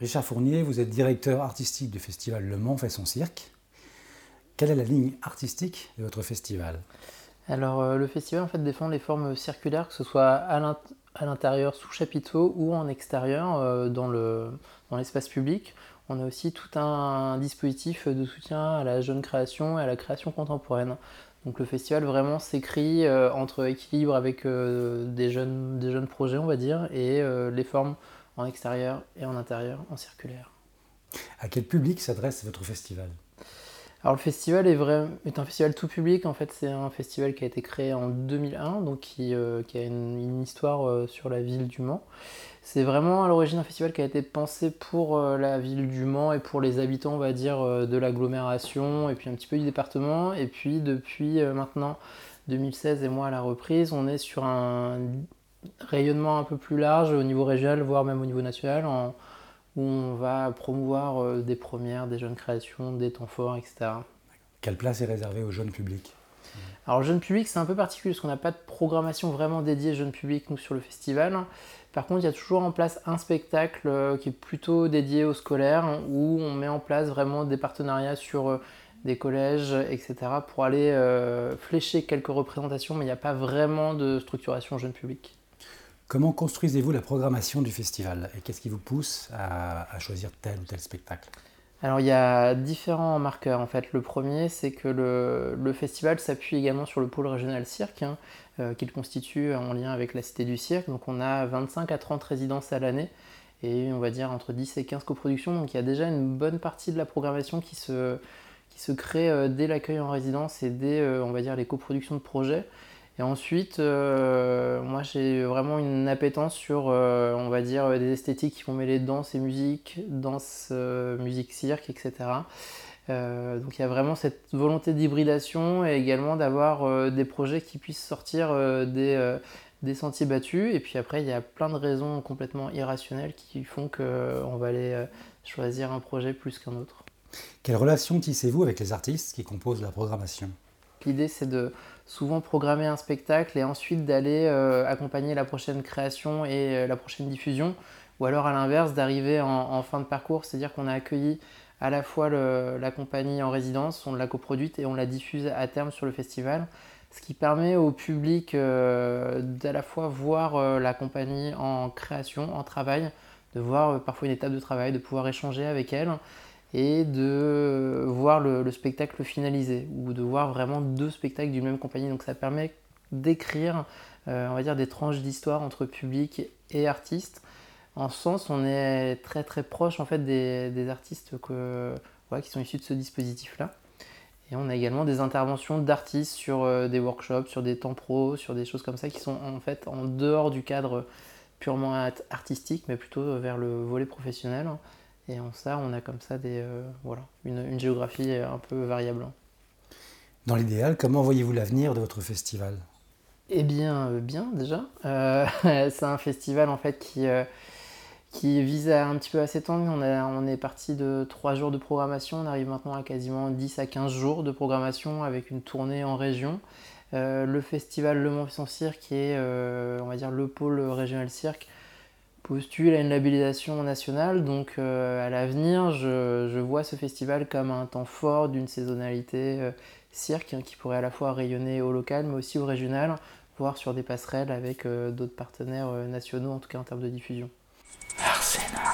Richard Fournier, vous êtes directeur artistique du festival Le Mans fait son cirque. Quelle est la ligne artistique de votre festival? Alors euh, le festival en fait défend les formes circulaires, que ce soit à l'intérieur sous chapiteau ou en extérieur euh, dans l'espace public. On a aussi tout un dispositif de soutien à la jeune création et à la création contemporaine. Donc le festival vraiment s'écrit euh, entre équilibre avec des, jeunes, des jeunes projets, on va dire, et les formes en extérieur et en intérieur, en circulaire. À quel public s'adresse votre festival? Alors le festival est, vrai, est un festival tout public, en fait c'est un festival qui a été créé en 2001, donc qui, euh, a une, histoire euh, sur la ville du Mans. C'est vraiment à l'origine un festival qui a été pensé pour euh, la ville du Mans et pour les habitants, on va dire, de l'agglomération et puis un petit peu du département. Et puis depuis maintenant 2016 et moi à la reprise, on est sur un rayonnement un peu plus large au niveau régional, voire même au niveau national, où on va promouvoir euh, des premières, des jeunes créations, des temps forts, etc. Quelle place est réservée au jeune public? Alors jeune public c'est un peu particulier parce qu'on n'a pas de programmation vraiment dédiée jeune public nous sur le festival. Par contre il y a toujours en place un spectacle euh, qui est plutôt dédié aux scolaires où on met en place vraiment des partenariats sur euh, des collèges, etc. pour aller flécher quelques représentations mais il n'y a pas vraiment de structuration jeune public. Comment construisez-vous la programmation du festival et qu'est-ce qui vous pousse à, choisir tel ou tel spectacle? Alors il y a différents marqueurs en fait. Le premier c'est que le, festival s'appuie également sur le pôle régional cirque hein, euh, qu'il constitue en lien avec la Cité du Cirque. Donc on a 25 à 30 résidences à l'année et on va dire entre 10 et 15 coproductions. Donc il y a déjà une bonne partie de la programmation qui se, crée euh, dès l'accueil en résidence et dès euh, on va dire les coproductions de projets. Et ensuite, euh, moi j'ai vraiment une appétence sur, euh, on va dire, des esthétiques qui vont mêler danse et musique, danse, euh, musique, cirque, etc. donc il y a vraiment cette volonté d'hybridation et également d'avoir des projets qui puissent sortir des, des, sentiers battus. Et puis après, il y a plein de raisons complètement irrationnelles qui font qu'on va aller choisir un projet plus qu'un autre. Quelle relation tissez-vous avec les artistes qui composent la programmation? L'idée c'est de souvent programmer un spectacle et ensuite d'aller euh, accompagner la prochaine création et euh, la prochaine diffusion, ou alors à l'inverse d'arriver en, fin de parcours, c'est-à-dire qu'on a accueilli à la fois la compagnie en résidence, on l'a coproduite et on la diffuse à terme sur le festival, ce qui permet au public euh, d'à la fois voir la compagnie en création, en travail, de voir parfois une étape de travail, de pouvoir échanger avec elle et de voir le, spectacle finalisé ou de voir vraiment deux spectacles d'une même compagnie. Donc ça permet d'écrire, euh, on va dire, des tranches d'histoire entre public et artistes. En ce sens, on est très très proche en fait des, artistes qui sont issus de ce dispositif-là. Et on a également des interventions d'artistes sur euh, des workshops, sur des temps pro, sur des choses comme ça qui sont en fait en dehors du cadre purement artistique, mais plutôt vers le volet professionnel. Et en ça, on a comme ça des, euh, voilà, une, géographie un peu variable. Dans l'idéal, comment voyez-vous l'avenir de votre festival? Eh bien, euh, bien déjà. Euh, c'est un festival en fait qui, qui vise à un petit peu à s'étendre. On, on est parti de 3 jours de programmation, on arrive maintenant à quasiment 10 à 15 jours de programmation avec une tournée en région. le festival Le Mans son Cirque, qui est on va dire le pôle régional cirque, postule à une labellisation nationale. Donc euh, à l'avenir, je, vois ce festival comme un temps fort d'une saisonnalité euh, cirque hein, qui pourrait à la fois rayonner au local mais aussi au régional, voire sur des passerelles avec euh, d'autres partenaires nationaux, en tout cas en termes de diffusion. Arsena.